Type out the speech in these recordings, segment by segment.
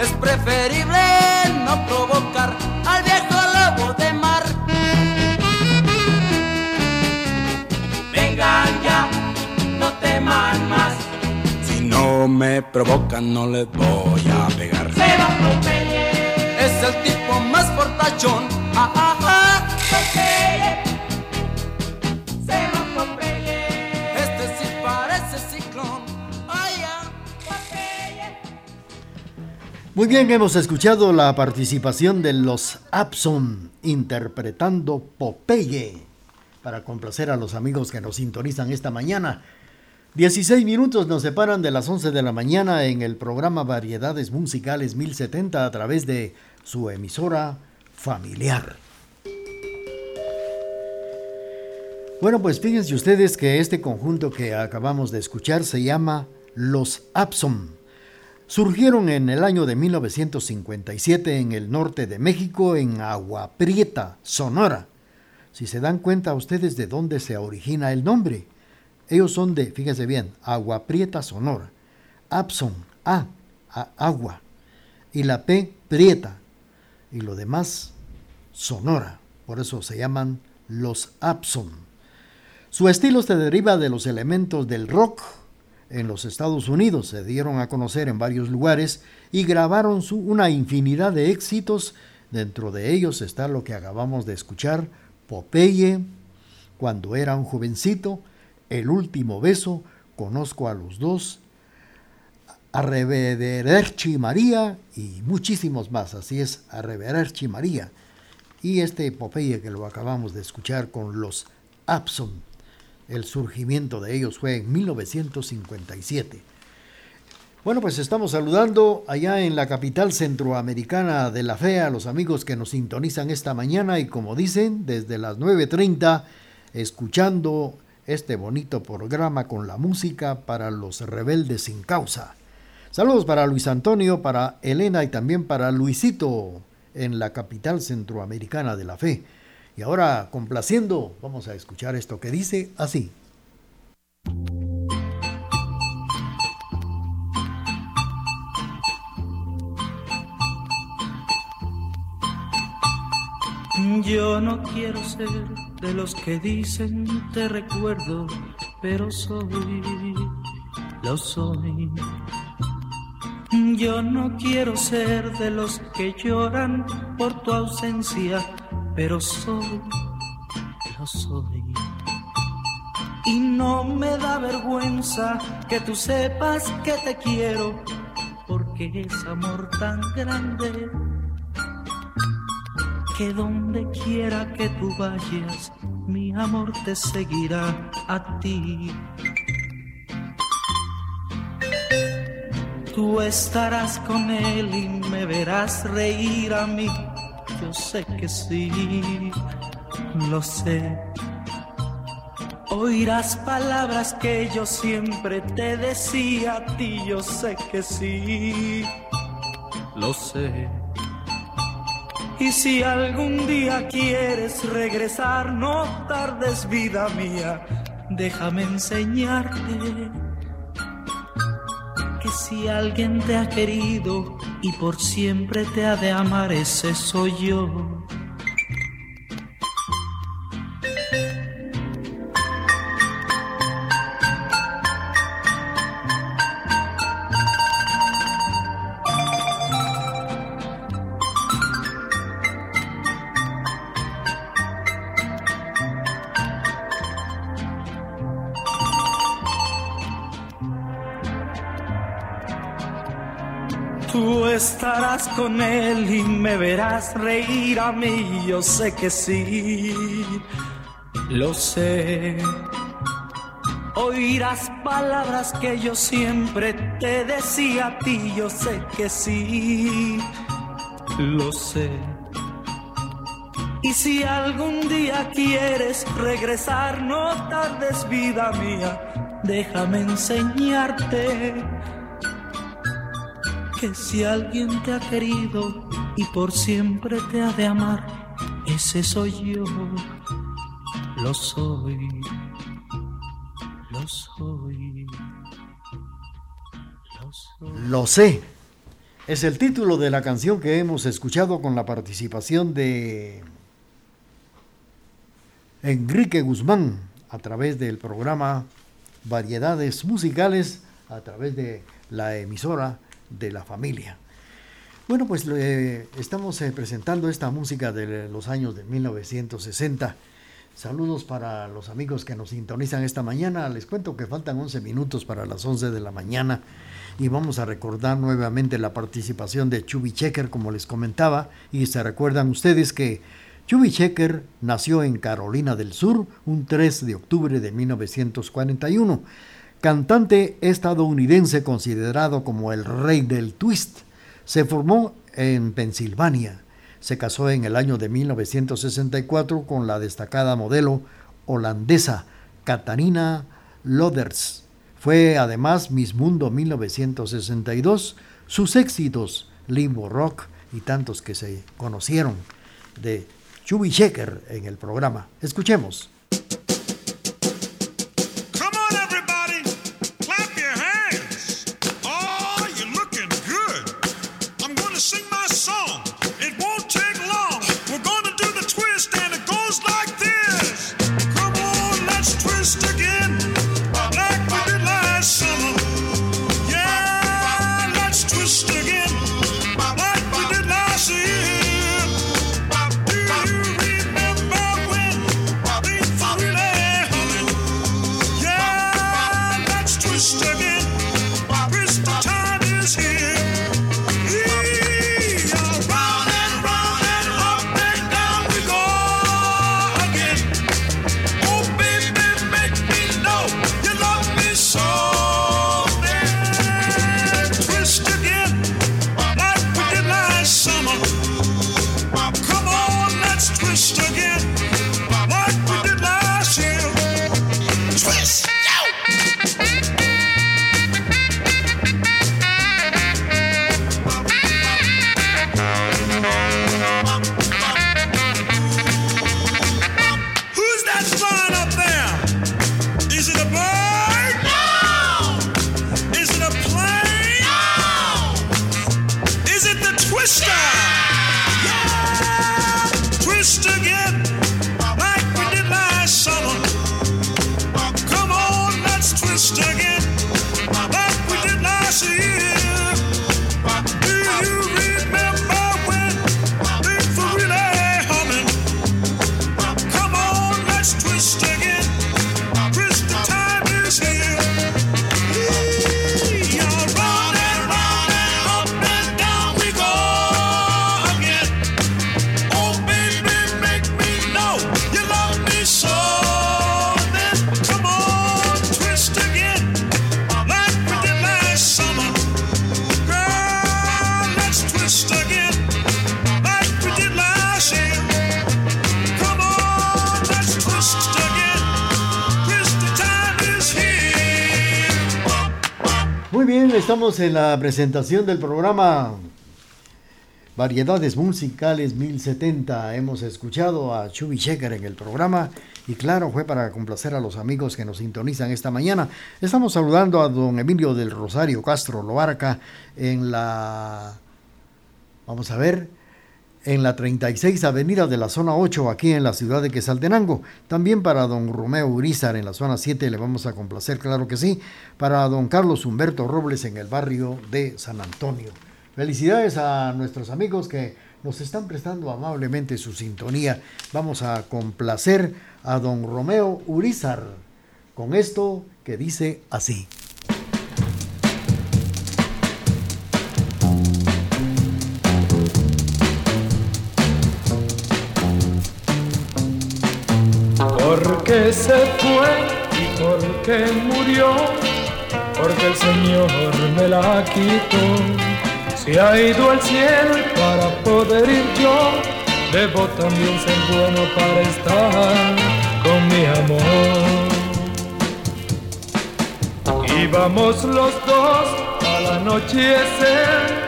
Es preferible no provocar al viejo lobo de mar. Vengan ya, no teman más. Si no me provocan, no les voy a pegar. Se va Popeye. Es el tipo más fortachón. Ah, ah, ah. Muy bien, hemos escuchado la participación de los Abson interpretando Popeye para complacer a los amigos que nos sintonizan esta mañana. 16 minutos nos separan de las 11 de la mañana en el programa Variedades Musicales 1070 a través de su emisora familiar. Bueno, pues fíjense ustedes que este conjunto que acabamos de escuchar se llama Los Abson. Surgieron en el año de 1957 en el norte de México, en Agua Prieta, Sonora. Si se dan cuenta ustedes de dónde se origina el nombre, ellos son de, fíjense bien, Agua Prieta, Sonora. Abson, A, a- agua. Y la P, Prieta. Y lo demás, Sonora. Por eso se llaman los Abson. Su estilo se deriva de los elementos del rock en los Estados Unidos. Se dieron a conocer en varios lugares y grabaron su- una infinidad de éxitos. Dentro de ellos está lo que acabamos de escuchar, Popeye, cuando era un jovencito, El último beso, Conozco a los dos, Arrevederci María y muchísimos más. Así es, Arrevederci María. Y este Popeye que lo acabamos de escuchar con los Abson. El surgimiento de ellos fue en 1957. Bueno, pues estamos saludando allá en la capital centroamericana de la fe a los amigos que nos sintonizan esta mañana y como dicen, desde las 9.30, escuchando este bonito programa con la música para los rebeldes sin causa. Saludos para Luis Antonio, para Elena y también para Luisito en la capital centroamericana de la fe. Y ahora, complaciendo, vamos a escuchar esto que dice así. Yo no quiero ser de los que dicen te recuerdo, pero soy, lo soy. Yo no quiero ser de los que lloran por tu ausencia, pero soy, lo soy. Y no me da vergüenza que tú sepas que te quiero, porque es amor tan grande que donde quiera que tú vayas, mi amor te seguirá a ti. Tú estarás con él y me verás reír a mí. Sé que sí, lo sé. Oirás palabras que yo siempre te decía a ti, yo sé que sí, lo sé. Y si algún día quieres regresar, no tardes vida mía, déjame enseñarte que si alguien te ha querido y por siempre te ha de amar, ese soy yo. Con él y me verás reír a mí. Yo sé que sí, lo sé. Oirás palabras que yo siempre te decía a ti. Yo sé que sí, lo sé. Y si algún día quieres regresar, no tardes vida mía, déjame enseñarte si alguien te ha querido y por siempre te ha de amar, ese soy yo, lo soy, lo soy, lo soy. Lo sé. Es el título de la canción que hemos escuchado con la participación de Enrique Guzmán a través del programa Variedades Musicales, a través de la emisora de la familia. Bueno, pues estamos eh, presentando esta música de los años de 1960. Saludos para los amigos que nos sintonizan esta mañana. Les cuento que faltan 11 minutos para las 11 de la mañana y vamos a recordar nuevamente la participación de Chubby Checker, como les comentaba. Y se recuerdan ustedes que Chubby Checker nació en Carolina del Sur un 3 de octubre de 1941 cantante estadounidense considerado como el rey del twist. Se formó en Pensilvania. Se casó en el año de 1964 con la destacada modelo holandesa Katarina Loders. Fue además Miss Mundo 1962. Sus éxitos, Limbo Rock y tantos que se conocieron de Chubby Checker en el programa. Escuchemos. En la presentación del programa Variedades Musicales 1070. Hemos escuchado a Chubi Checker en el programa y claro, fue para complacer a los amigos que nos sintonizan esta mañana. Estamos saludando a don Emilio del Rosario Castro Loarca en la... Vamos a ver, en la 36 Avenida de la zona 8, aquí en la ciudad de Quesaltenango. También para don Romeo Urizar en la zona 7 le vamos a complacer, claro que sí. Para don Carlos Humberto Robles en el barrio de San Antonio. Felicidades a nuestros amigos que nos están prestando amablemente su sintonía. Vamos a complacer a don Romeo Urizar con esto que dice así. Porque se fue y porque murió, porque el Señor me la quitó. Se ha ido al cielo para poder ir yo, debo también ser bueno para estar con mi amor. Íbamos los dos al anochecer,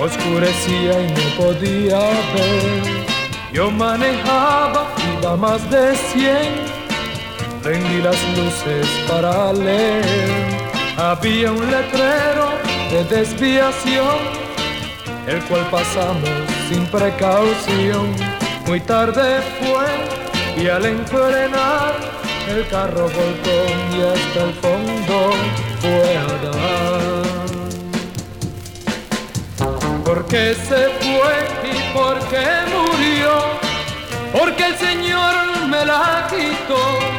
oscurecía y no podía ver. Yo manejaba a más de cien. Prendí las luces para leer. Había un letrero de desviación, el cual pasamos sin precaución. Muy tarde fue y al enfrenar el carro volcó y hasta el fondo fue a dar. ¿Por qué se fue y por qué murió? porque el Señor me la quitó.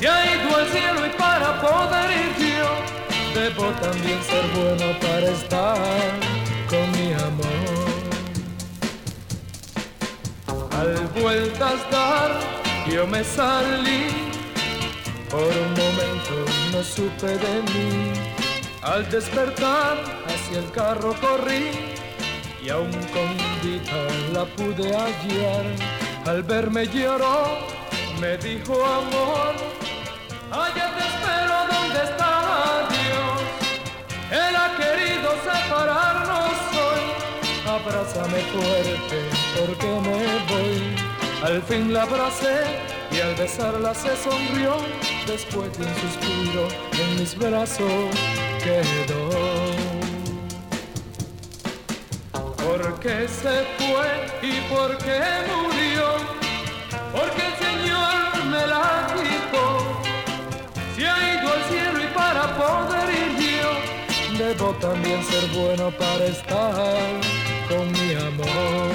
Se ha ido al cielo y para poder ir yo, debo también ser bueno para estar con mi amor. Al vueltas dar, yo me salí, por un momento no supe de mí. Al despertar hacia el carro corrí y aún con vida la pude hallar al verme lloró, me dijo amor, allá te espero donde está Dios. Él ha querido separarnos hoy, abrázame fuerte porque me voy. Al fin la abracé y al besarla se sonrió, después de un suspiro en mis brazos quedó. ¿Por qué se fue y por qué murió? Porque el Señor me la debo también ser bueno para estar con mi amor.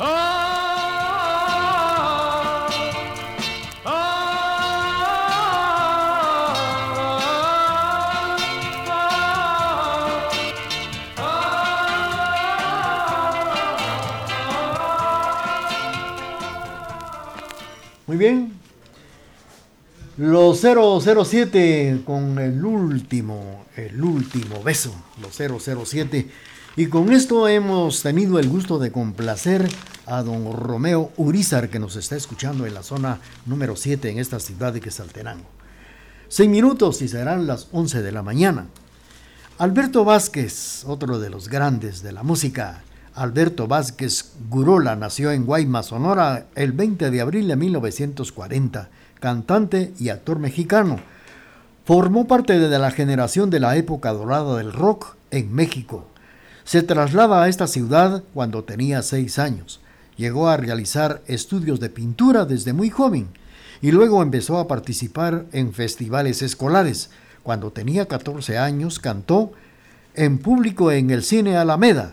Ah, Muy bien. Los 007 con el último, el último beso, los 007. Y con esto hemos tenido el gusto de complacer a don Romeo Urizar que nos está escuchando en la zona número 7 en esta ciudad de Quesaltenango. Seis minutos y serán las 11 de la mañana. Alberto Vázquez, otro de los grandes de la música, Alberto Vázquez Gurola nació en Guaymas, Sonora, el 20 de abril de 1940, cantante y actor mexicano. Formó parte de la generación de la época dorada del rock en México. Se traslada a esta ciudad cuando tenía seis años. Llegó a realizar estudios de pintura desde muy joven y luego empezó a participar en festivales escolares. Cuando tenía 14 años cantó en público en el cine Alameda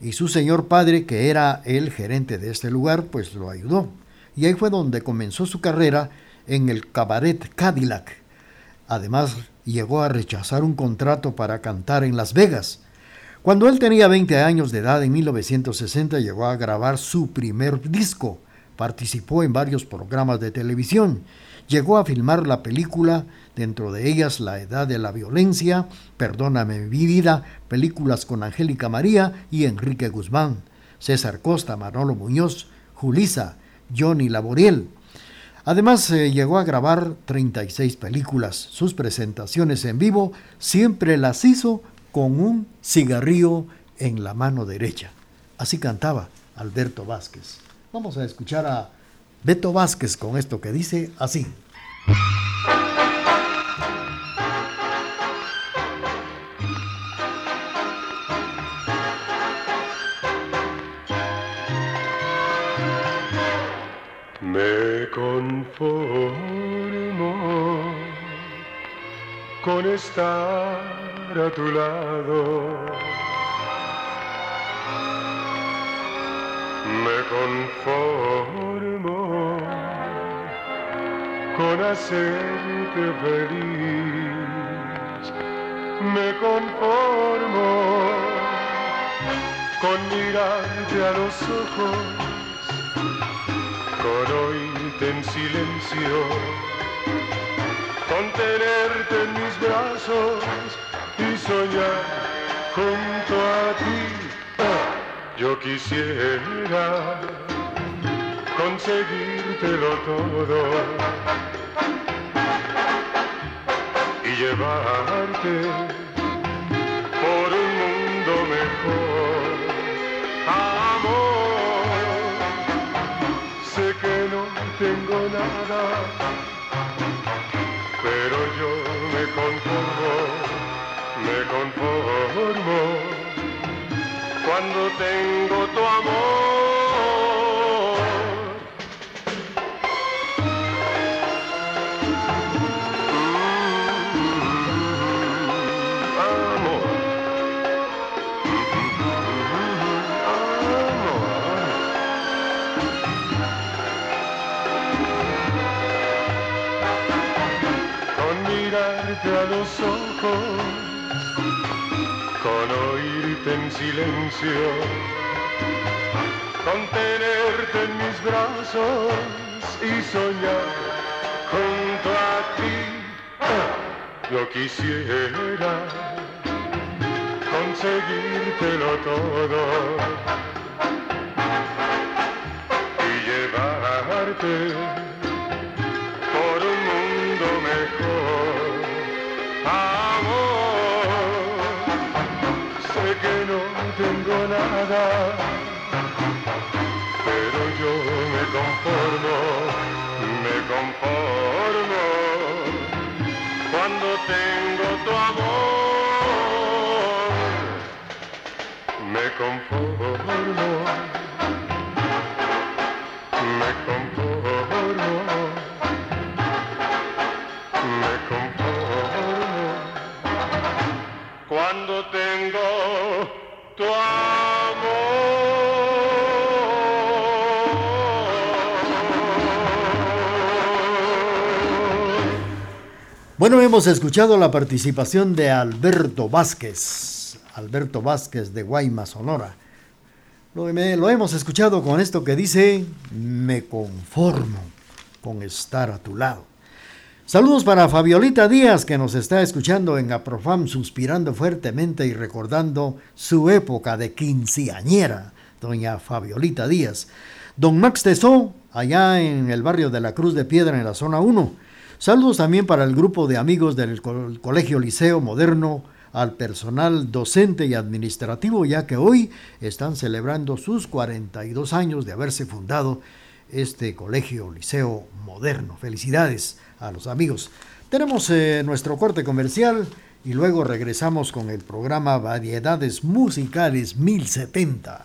y su señor padre, que era el gerente de este lugar, pues lo ayudó. Y ahí fue donde comenzó su carrera en el cabaret Cadillac. Además, llegó a rechazar un contrato para cantar en Las Vegas. Cuando él tenía 20 años de edad, en 1960, llegó a grabar su primer disco. Participó en varios programas de televisión. Llegó a filmar la película dentro de ellas La Edad de la Violencia, Perdóname mi vida, películas con Angélica María y Enrique Guzmán, César Costa, Manolo Muñoz, Julisa, Johnny Laboriel. Además, eh, llegó a grabar 36 películas. Sus presentaciones en vivo siempre las hizo con un cigarrillo en la mano derecha. Así cantaba Alberto Vázquez. Vamos a escuchar a Beto Vázquez con esto que dice así. Me conformo con estar a tu lado. Me conformo con hacerte feliz. Me conformo con mirarte a los ojos, con oírte en silencio, con tenerte en mis brazos y soñar junto a ti. Yo quisiera conseguírtelo todo y llevarte por un mundo mejor. Pero yo me conformo, me conformo cuando tengo tu amor. En silencio, con tenerte en mis brazos y soñar junto a ti. Yo quisiera conseguírtelo todo y llevarte pero yo me conformo, me conformo cuando tengo tu amor. Me conformo, Bueno, hemos escuchado la participación de Alberto Vázquez, Alberto Vázquez de Guaymas, Sonora. Lo, lo hemos escuchado con esto que dice, me conformo con estar a tu lado. Saludos para Fabiolita Díaz, que nos está escuchando en Aprofam, suspirando fuertemente y recordando su época de quinceañera, doña Fabiolita Díaz. Don Max Tesó, allá en el barrio de la Cruz de Piedra, en la zona 1. Saludos también para el grupo de amigos del Co- Colegio Liceo Moderno, al personal docente y administrativo, ya que hoy están celebrando sus 42 años de haberse fundado este Colegio Liceo Moderno. Felicidades a los amigos. Tenemos eh, nuestro corte comercial y luego regresamos con el programa Variedades Musicales 1070.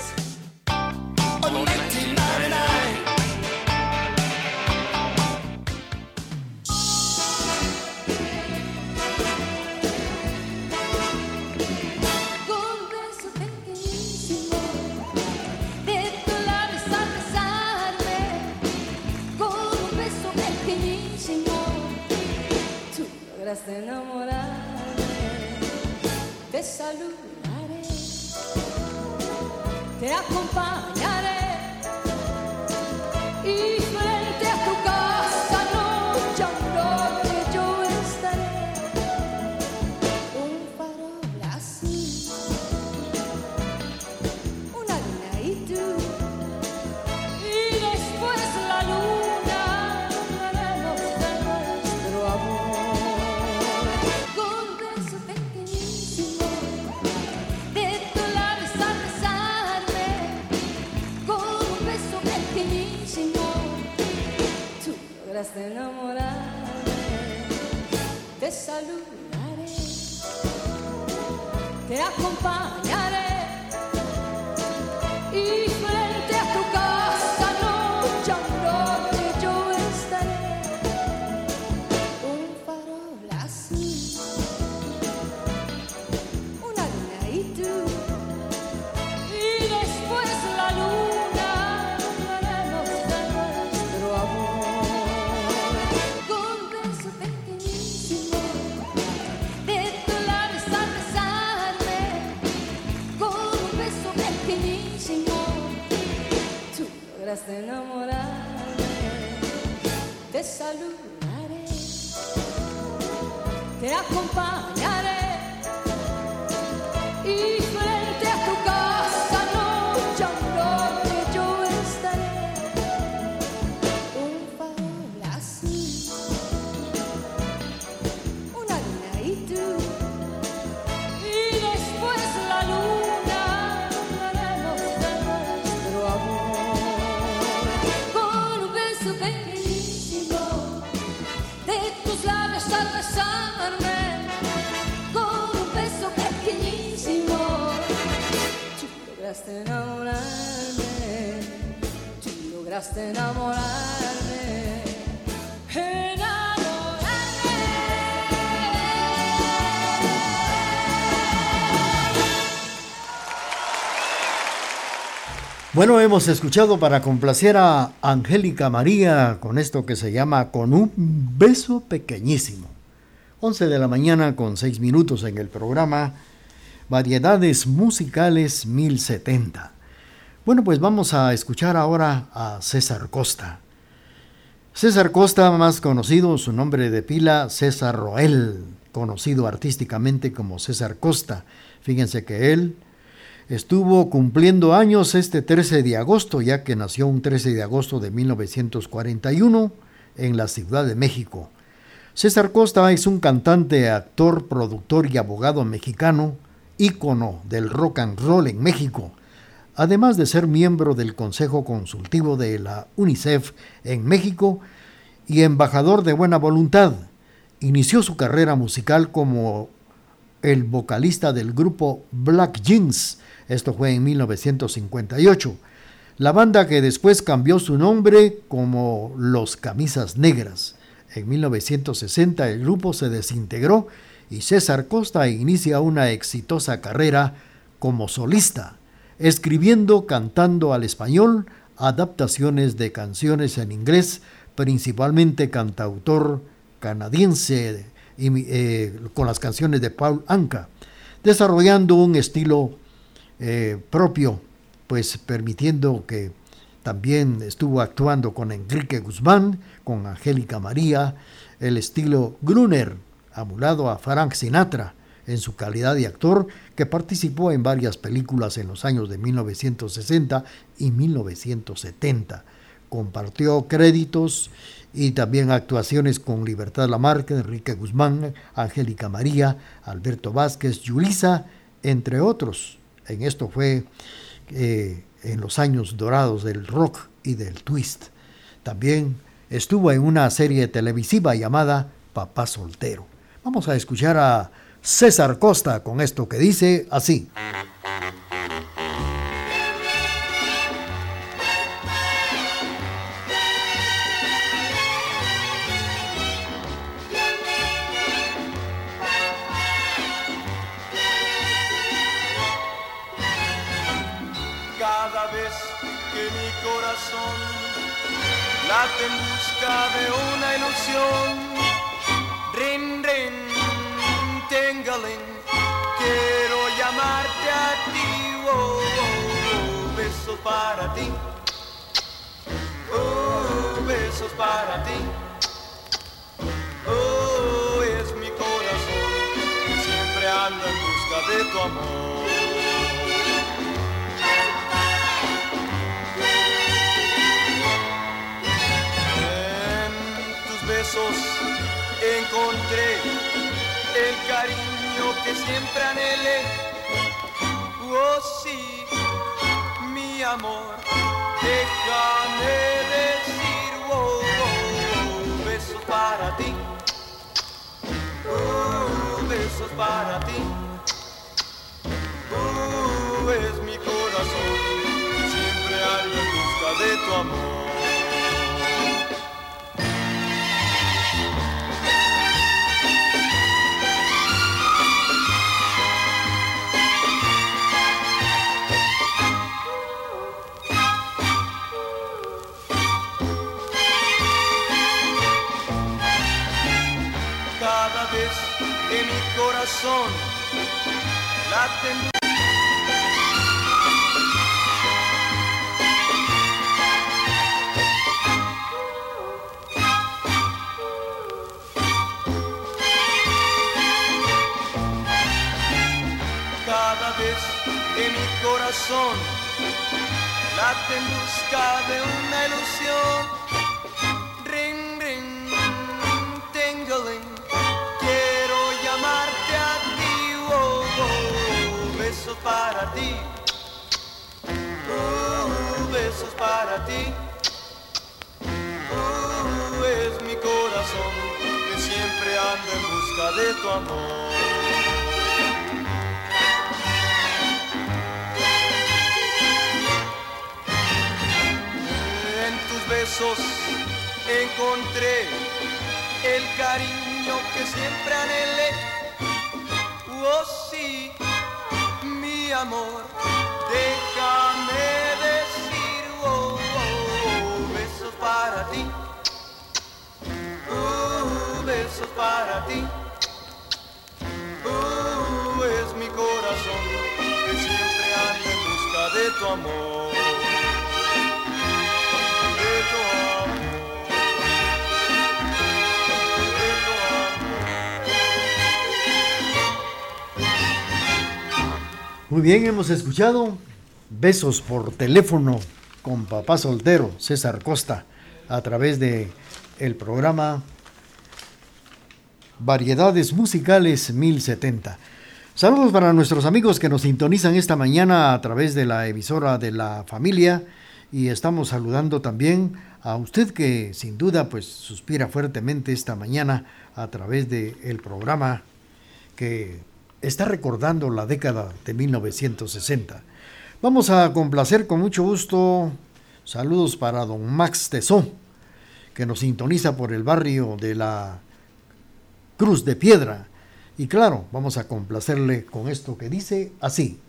Bueno, hemos escuchado para complacer a Angélica María con esto que se llama Con un beso pequeñísimo. 11 de la mañana con 6 minutos en el programa Variedades Musicales 1070. Bueno, pues vamos a escuchar ahora a César Costa. César Costa, más conocido, su nombre de pila, César Roel, conocido artísticamente como César Costa. Fíjense que él estuvo cumpliendo años este 13 de agosto, ya que nació un 13 de agosto de 1941 en la Ciudad de México. César Costa es un cantante, actor, productor y abogado mexicano, ícono del rock and roll en México, además de ser miembro del Consejo Consultivo de la UNICEF en México y embajador de buena voluntad. Inició su carrera musical como el vocalista del grupo Black Jeans, esto fue en 1958. La banda que después cambió su nombre como Los Camisas Negras. En 1960 el grupo se desintegró y César Costa inicia una exitosa carrera como solista, escribiendo, cantando al español, adaptaciones de canciones en inglés, principalmente cantautor canadiense eh, con las canciones de Paul Anka, desarrollando un estilo eh, propio, pues permitiendo que también estuvo actuando con Enrique Guzmán, con Angélica María, el estilo Gruner, amulado a Frank Sinatra en su calidad de actor, que participó en varias películas en los años de 1960 y 1970. Compartió créditos y también actuaciones con Libertad Lamarque, Enrique Guzmán, Angélica María, Alberto Vázquez, Yulisa, entre otros. En esto fue eh, en los años dorados del rock y del twist. También estuvo en una serie televisiva llamada Papá Soltero. Vamos a escuchar a César Costa con esto que dice así. Para ti. Oh, es mi corazón, siempre anda en busca de tu amor. En tus besos encontré el cariño que siempre anhelé. Oh, sí, mi amor, déjame decir, besos para ti. Oh, es mi corazón, siempre anda en busca de tu amor. Corazón late. Cada vez que mi corazón late en busca de una ilusión. Oh, besos para ti. Oh, es mi corazón que siempre anda en busca de tu amor. En tus besos encontré el cariño que siempre anhelé. Amor, déjame decir, oh, oh, oh, besos para ti. Oh, besos para ti. Oh, es mi corazón que siempre anda en busca de tu amor. De tu amor. Muy bien, hemos escuchado Besos por teléfono con papá soltero, César Costa, a través de el programa Variedades Musicales 1070. Saludos para nuestros amigos que nos sintonizan esta mañana a través de la emisora de la familia y estamos saludando también a usted que sin duda pues suspira fuertemente esta mañana a través del el programa que está recordando la década de 1960. Vamos a complacer con mucho gusto. Saludos para don Max Tesó, que nos sintoniza por el barrio de la Cruz de Piedra. Y claro, vamos a complacerle con esto que dice así.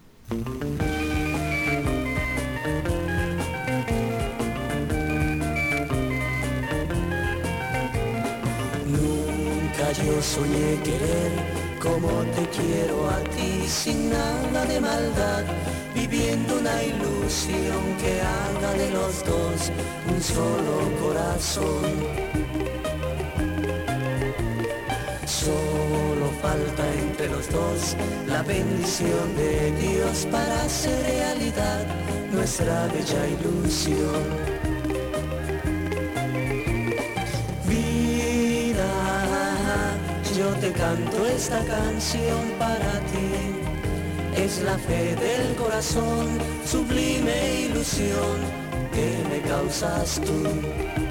Nunca yo soñé querer como te quiero a ti sin nada de maldad, viviendo una ilusión que haga de los dos un solo corazón. Solo falta entre los dos la bendición de Dios para hacer realidad nuestra bella ilusión. Te canto esta canción para ti. Es la fe del corazón, sublime ilusión que me causas tú.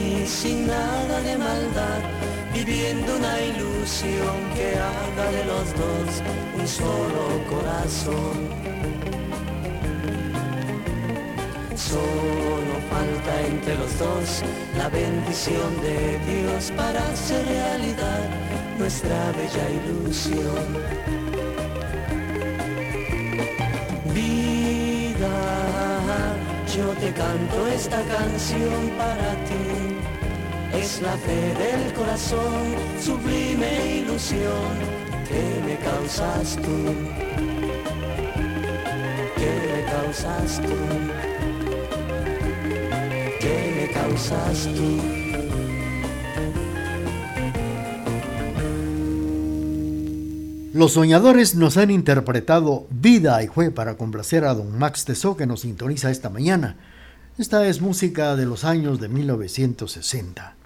Ti sin nada de maldad, viviendo una ilusión que haga de los dos un solo corazón. Solo falta entre los dos la bendición de Dios para hacer realidad nuestra bella ilusión. Vida, yo te canto esta canción para ti. Es la fe del corazón, sublime ilusión que me causas tú. Que me causas tú. Que me causas tú. Los soñadores nos han interpretado Vida y fue para complacer a don Max Tessó que nos sintoniza esta mañana. Esta es música de los años de 1960.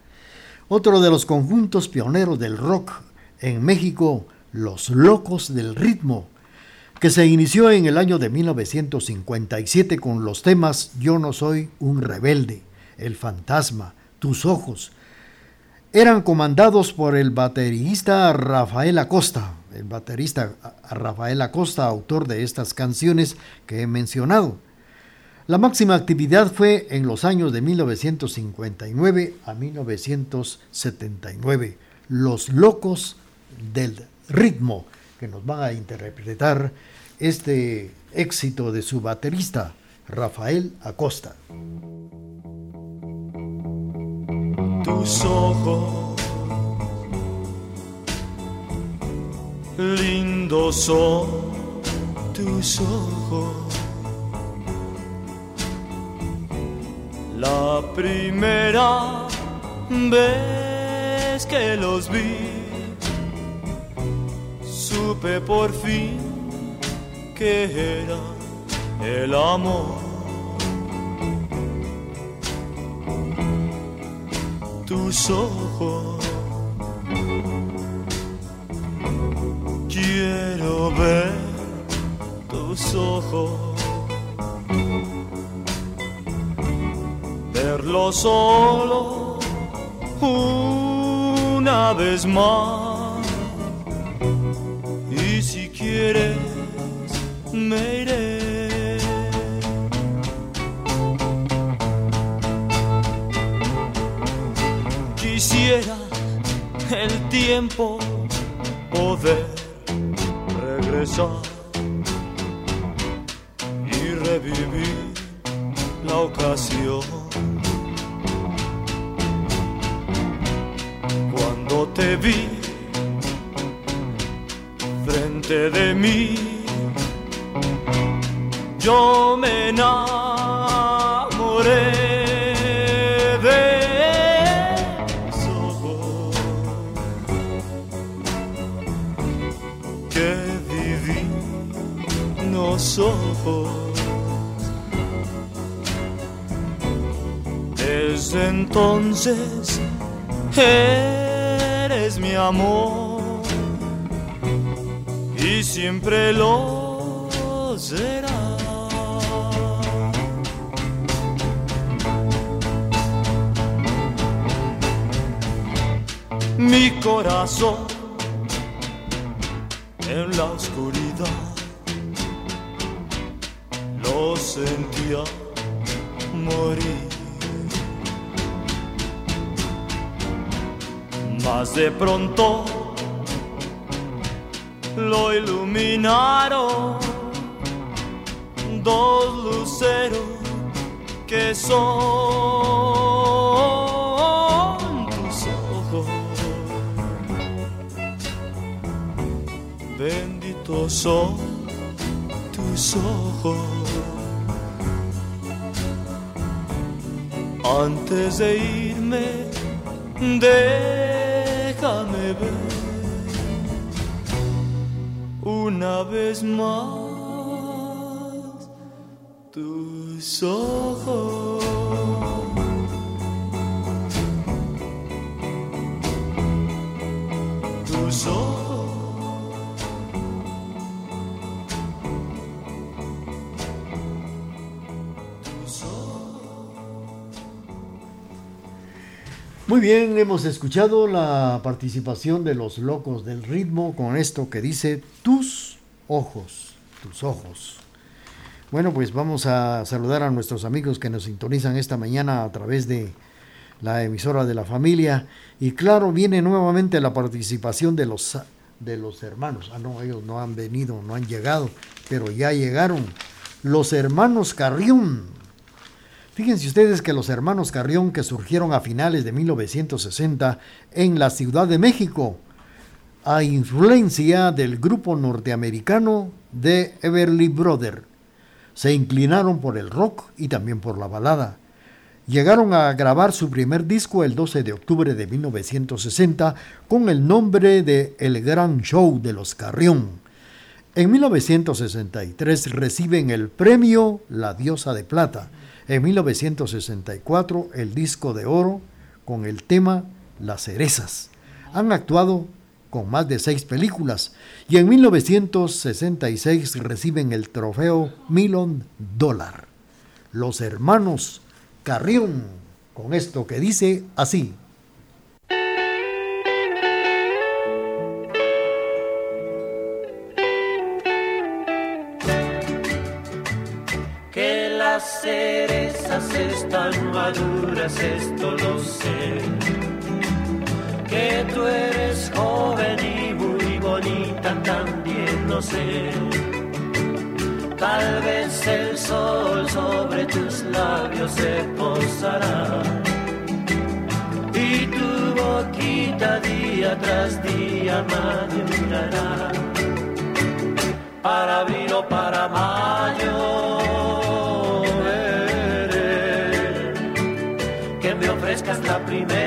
Otro de los conjuntos pioneros del rock en México, Los Locos del Ritmo, que se inició en el año de 1957 con los temas Yo no soy un rebelde, El fantasma, Tus ojos. Eran comandados por el baterista Rafael Acosta, el baterista Rafael Acosta, autor de estas canciones que he mencionado. La máxima actividad fue en los años de 1959 a 1979. Los locos del ritmo, que nos van a interpretar este éxito de su baterista, Rafael Acosta. Tus ojos, lindos son tus ojos La primera vez que los vi, supe por fin que era el amor. Tus ojos, quiero ver tus ojos solo una vez más. Y si quieres, me iré. Quisiera el tiempo es mi amor y siempre lo será. Mi corazón en la oscuridad lo sentía morir. Mas de pronto lo iluminaron dos luceros que son tus ojos. Benditos son tus ojos. Antes de irme, de una vez más tus ojos. Tus ojos. Muy bien, hemos escuchado la participación de los locos del ritmo con esto que dice tus ojos, tus ojos. Bueno, pues vamos a saludar a nuestros amigos que nos sintonizan esta mañana a través de la emisora de la familia. Y claro, viene nuevamente la participación de los, de los hermanos. Ah, no, ellos no han venido, no han llegado, pero ya llegaron. Los hermanos Carrión. Fíjense ustedes que los hermanos Carrión que surgieron a finales de 1960 en la Ciudad de México, a influencia del grupo norteamericano de Everly Brother, se inclinaron por el rock y también por la balada. Llegaron a grabar su primer disco el 12 de octubre de 1960 con el nombre de El Gran Show de los Carrión. En 1963 reciben el premio La Diosa de Plata. En 1964 el disco de oro con el tema Las Cerezas. Han actuado con más de seis películas y en 1966 reciben el trofeo Million Dollar. Los hermanos Carrión, con esto que dice así. Que las cerezas están maduras, esto lo sé. Que tú eres joven y muy bonita, también lo sé. Tal vez el sol sobre tus labios se posará. Y tu boquita día tras día madurará. Para abril o para mayo, que me ofrezcas la primera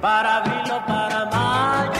Para abril para mayo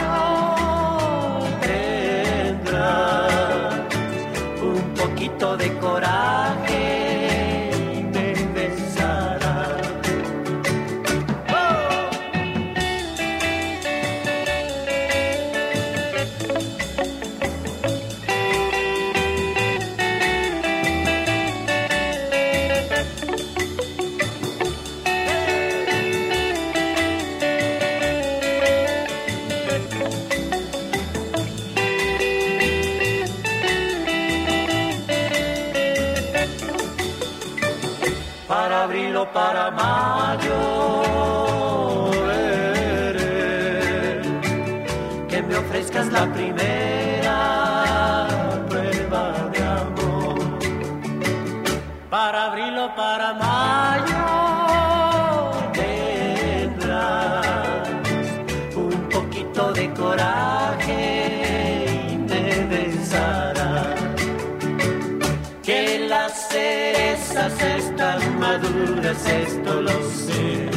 maduras, esto lo sé.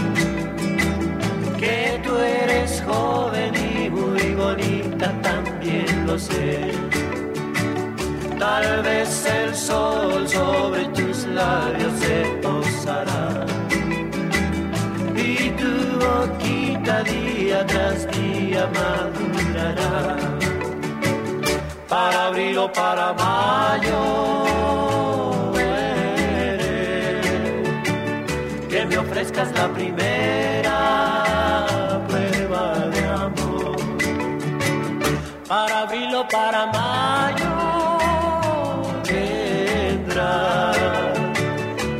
Que tú eres joven y muy bonita, también lo sé. Tal vez el sol sobre tus labios se posará y tu boquita día tras día madurará para abril o para mayo. Ofrezcas la primera prueba de amor. Para abril o para mayo tendrás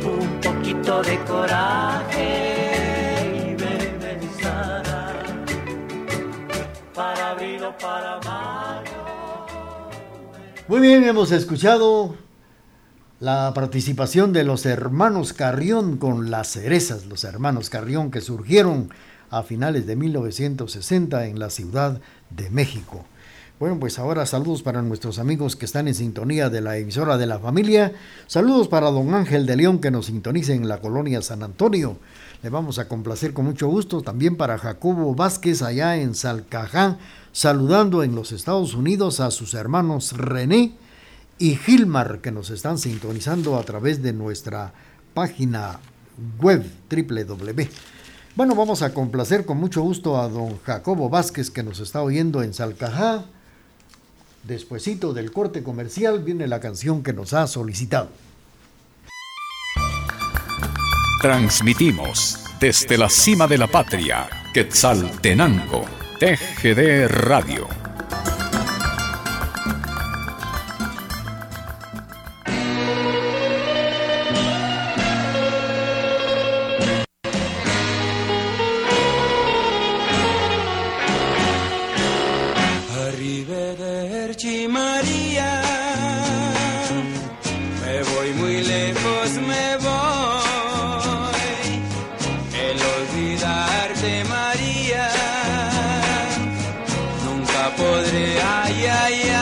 un poquito de coraje y besarás. Para abril o para mayo. Muy bien, hemos escuchado la participación de los hermanos Carrión con las cerezas, los hermanos Carrión que surgieron a finales de 1960 en la Ciudad de México. Bueno, pues ahora saludos para nuestros amigos que están en sintonía de la emisora de la familia. Saludos para don Ángel de León que nos sintoniza en la colonia San Antonio. Le vamos a complacer con mucho gusto. También para Jacobo Vázquez allá en Salcajá, saludando en los Estados Unidos a sus hermanos René y Gilmar que nos están sintonizando a través de nuestra página web www. Bueno, vamos a complacer con mucho gusto a don Jacobo Vázquez que nos está oyendo en Salcajá. Despuésito del corte comercial viene la canción que nos ha solicitado. Transmitimos desde la cima de la patria, Quetzaltenango, TGD Radio. Ay, ay, ay.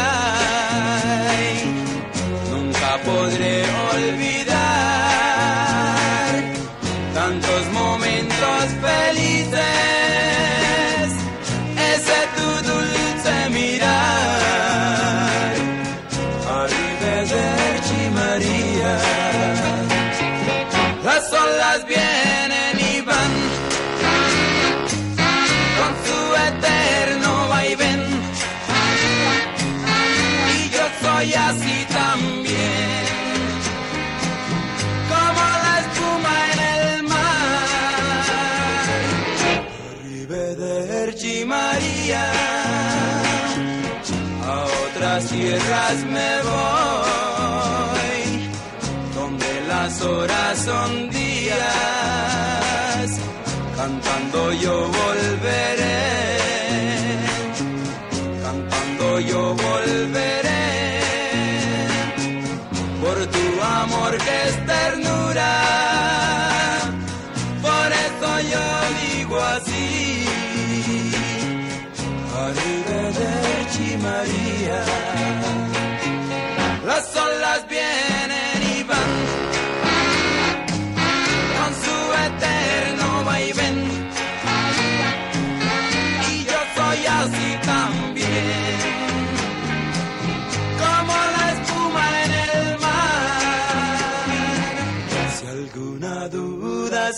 Me voy, donde las horas son días, cantando yo volveré, cantando yo volveré, por tu amor que es ternura, por eso yo digo así. Arrivederci María.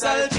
al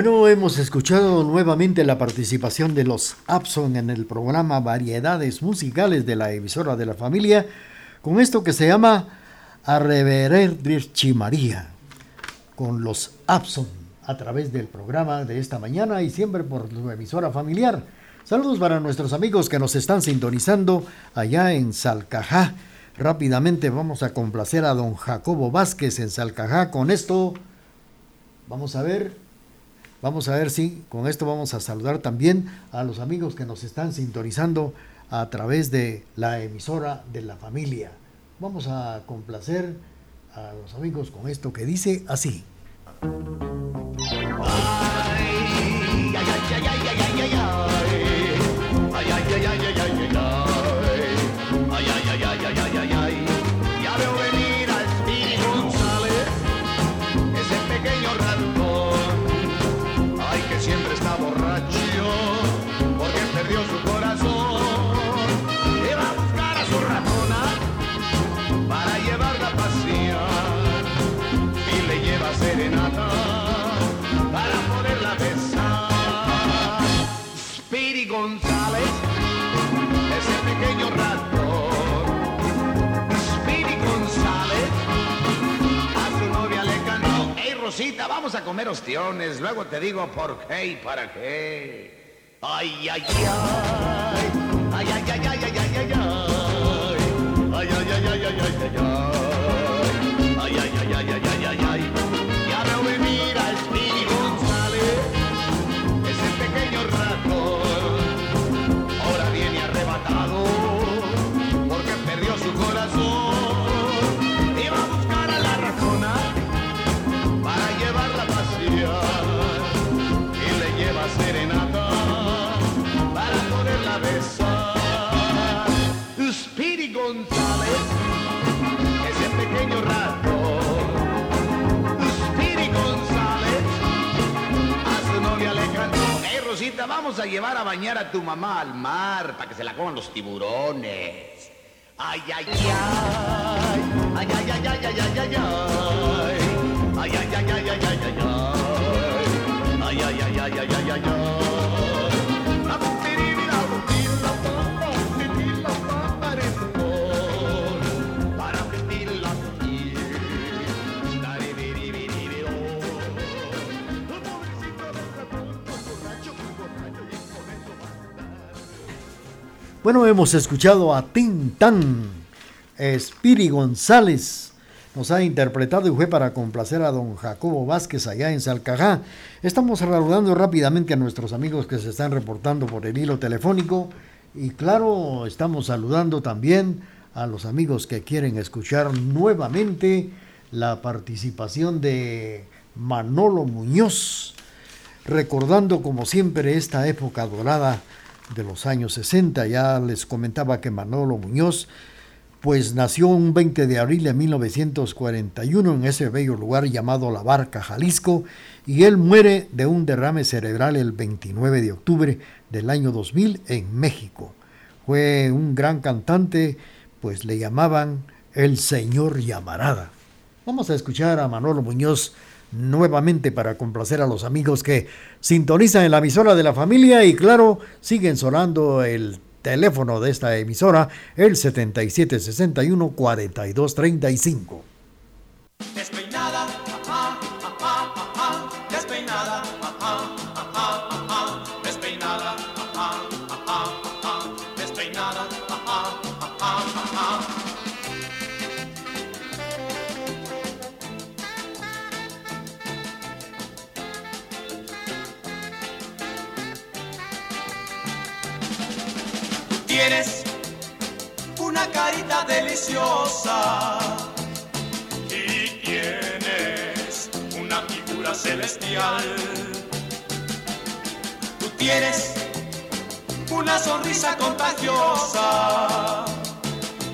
Bueno, hemos escuchado nuevamente la participación de los Abson en el programa Variedades Musicales de la emisora de la familia, con esto que se llama Arrevererchi María, con los Abson a través del programa de esta mañana y siempre por su emisora familiar. Saludos para nuestros amigos que nos están sintonizando allá en Salcajá. Rápidamente vamos a complacer a don Jacobo Vázquez en Salcajá con esto. Vamos a ver, Vamos a ver si con esto vamos a saludar también a los amigos que nos están sintonizando a través de la emisora de la familia. Vamos a complacer a los amigos con esto que dice así. Vamos a comer ostiones. Luego te digo por qué y para qué. Ay, ay, ay. Ay, ay, ay, ay, ay, ay, ay. Ay, ay, ay, ay, ay, ay, ay. Vamos a llevar a bañar a tu mamá al mar para que se la coman los tiburones. Ay, ay, ay. Ay, ay, ay, ay, ay, ay, ay. Ay, ay, ay, ay, ay, ay, ay. Ay, ay, ay, ay, ay, ay, ay. Bueno, hemos escuchado a Tintán, Spiri González. Nos ha interpretado y fue para complacer a don Jacobo Vázquez allá en Salcajá. Estamos saludando rápidamente a nuestros amigos que se están reportando por el hilo telefónico. Y claro, estamos saludando también a los amigos que quieren escuchar nuevamente la participación de Manolo Muñoz, recordando como siempre esta época dorada de los años 60. Ya les comentaba que Manolo Muñoz pues nació un 20 de abril de 1941 en ese bello lugar llamado La Barca, Jalisco, y él muere de un derrame cerebral el 29 de octubre del año 2000 en México. Fue un gran cantante, pues le llamaban el señor Llamarada. Vamos a escuchar a Manolo Muñoz nuevamente para complacer a los amigos que sintonizan en la emisora de la familia y claro, siguen sonando el teléfono de esta emisora, el 7761 y tienes una figura celestial. Tú tienes una sonrisa contagiosa,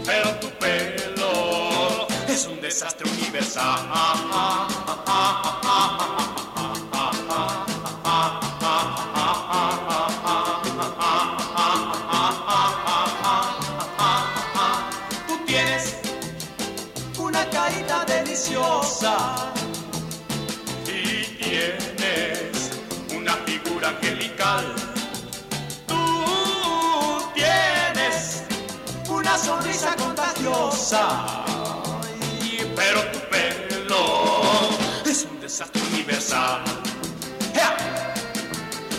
pero tu pelo es un desastre universal. Una carita deliciosa y tienes una figura angelical. Tú tienes una sonrisa contagiosa, pero tu pelo es un desastre universal. ¡Ea!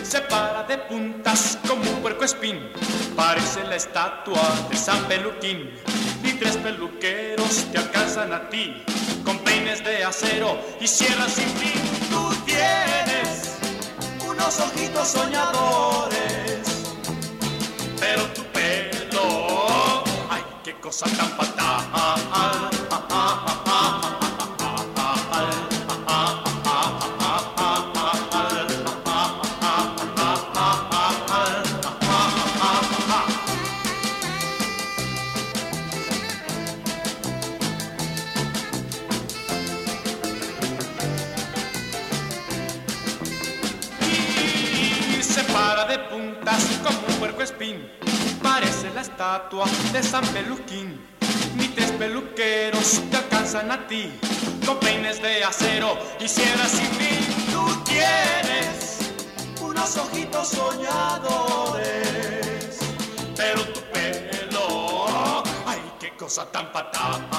Se para de puntas como un puerco espín, parece la estatua de San Peluquín. Tres peluqueros te alcanzan a ti, con peines de acero y sierras sin fin. Tú tienes unos ojitos soñadores, pero tu pelo, ay, qué cosa tan Parece la estatua de San Peluquín. Ni tres peluqueros te alcanzan a ti, con peines de acero y sierras sin fin. Tú tienes unos ojitos soñadores, pero tu pelo, ay, qué cosa tan fatal.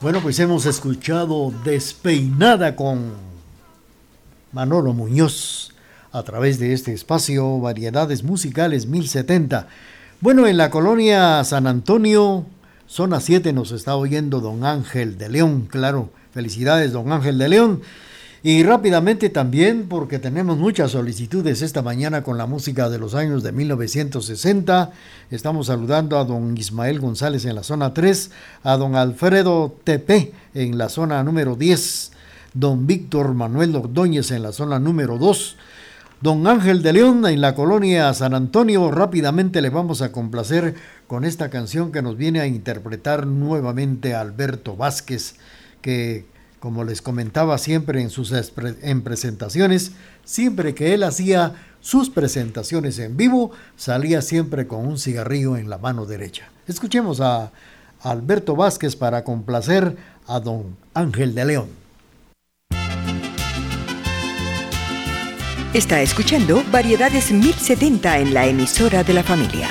Bueno, pues hemos escuchado Despeinada con Manolo Muñoz a través de este espacio Variedades Musicales 1070. Bueno, en la colonia San Antonio, zona 7, nos está oyendo don Ángel de León, claro. Felicidades, don Ángel de León. Y rápidamente también, porque tenemos muchas solicitudes esta mañana con la música de los años de 1960, estamos saludando a don Ismael González en la zona 3, a don Alfredo Tepe en la zona número 10, don Víctor Manuel Ordóñez en la zona número 2, don Ángel de León en la colonia San Antonio. Rápidamente le vamos a complacer con esta canción que nos viene a interpretar nuevamente Alberto Vázquez, que como les comentaba siempre en sus en presentaciones, siempre que él hacía sus presentaciones en vivo, salía siempre con un cigarrillo en la mano derecha. Escuchemos a Alberto Vázquez para complacer a don Ángel de León. Está escuchando Variedades 1070 en la emisora de la familia.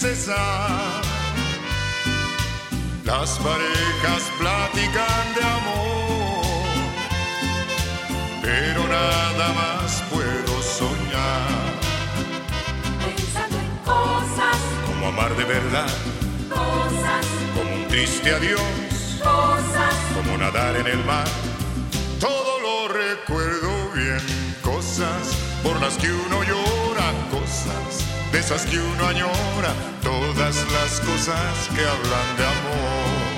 Cesar. Las parejas platican de amor, pero nada más puedo soñar. Pensando en cosas, Como amar de verdad, cosas, como un triste adiós, cosas. como nadar en el mar. Todo lo recuerdo bien, cosas por las que uno llora, cosas de esas que uno añora, todas las cosas que hablan de amor.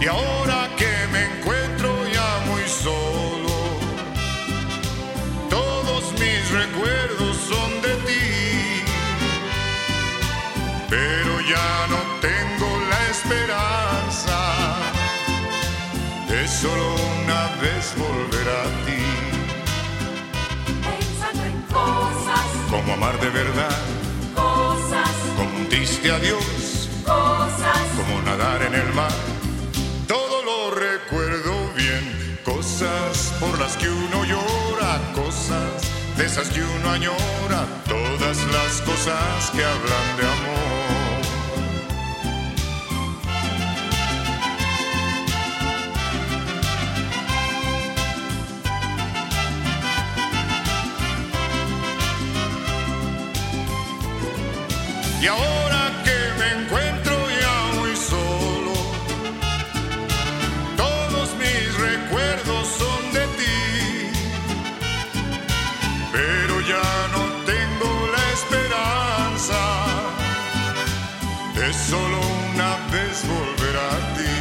Y ahora que me encuentro ya muy solo, todos mis recuerdos son de ti, pero ya no tengo la esperanza de solo una vez volver a ti. Como amar de verdad, cosas, como un triste adiós, cosas. como nadar en el mar. Todo lo recuerdo bien, cosas por las que uno llora, cosas de esas que uno añora, todas las cosas que hablan de amor. Y ahora que me encuentro ya muy solo, todos mis recuerdos son de ti, pero ya no tengo la esperanza de solo una vez volver a ti,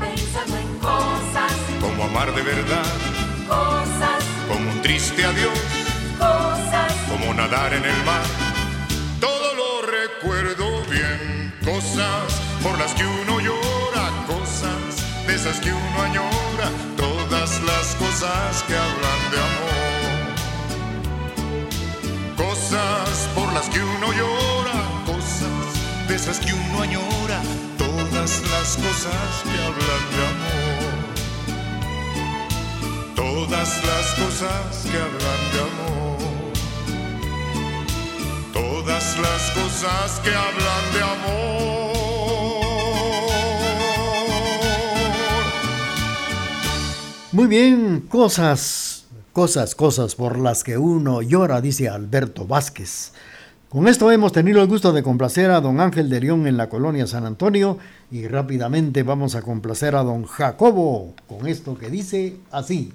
Pensando en cosas, como amar de verdad, cosas, como un triste adiós, cosas. como nadar en el mar. Cosas por las que uno llora, cosas de esas que uno añora, todas las cosas que hablan de amor. Cosas por las que uno llora, cosas de esas que uno añora, todas las cosas que hablan de amor. Todas las cosas que hablan de amor. Todas las cosas que hablan de amor. Muy bien, cosas, cosas, cosas por las que uno llora, dice Alberto Vázquez. Con esto hemos tenido el gusto de complacer a don Ángel de León en la colonia San Antonio y rápidamente vamos a complacer a don Jacobo con esto que dice así.